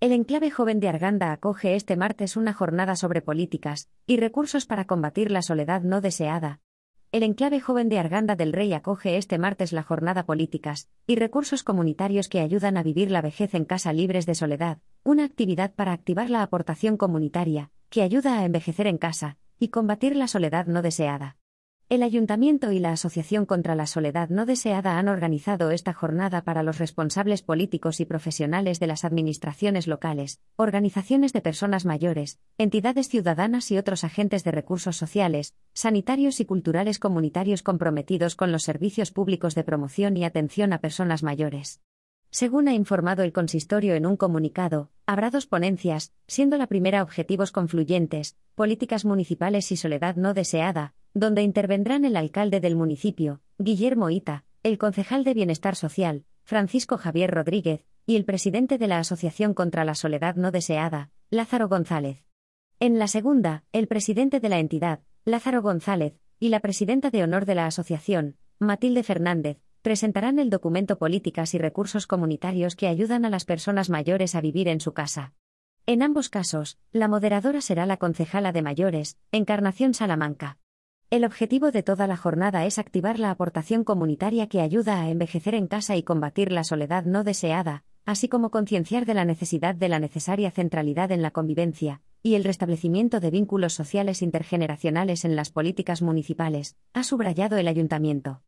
El enclave joven de Arganda acoge este martes una jornada sobre políticas y recursos para combatir la soledad no deseada. El enclave joven de Arganda del Rey acoge este martes la jornada Políticas y recursos comunitarios que ayudan a vivir la vejez en casa libres de soledad, una actividad para activar la aportación comunitaria, que ayuda a envejecer en casa y combatir la soledad no deseada. El Ayuntamiento y la Asociación contra la Soledad No Deseada han organizado esta jornada para los responsables políticos y profesionales de las administraciones locales, organizaciones de personas mayores, entidades ciudadanas y otros agentes de recursos sociales, sanitarios y culturales comunitarios comprometidos con los servicios públicos de promoción y atención a personas mayores. Según ha informado el consistorio en un comunicado, habrá dos ponencias, siendo la primera Objetivos confluyentes, Políticas municipales y soledad no deseada, donde intervendrán el alcalde del municipio, Guillermo Ita, el concejal de Bienestar Social, Francisco Javier Rodríguez, y el presidente de la Asociación contra la Soledad No Deseada, Lázaro González. En la segunda, el presidente de la entidad, Lázaro González, y la presidenta de honor de la asociación, Matilde Fernández, presentarán el documento Políticas y Recursos Comunitarios que ayudan a las personas mayores a vivir en su casa. En ambos casos, la moderadora será la concejala de mayores, Encarnación Salamanca. El objetivo de toda la jornada es activar la aportación comunitaria que ayuda a envejecer en casa y combatir la soledad no deseada, así como concienciar de la necesidad de la necesaria centralidad en la convivencia y el restablecimiento de vínculos sociales intergeneracionales en las políticas municipales, ha subrayado el ayuntamiento.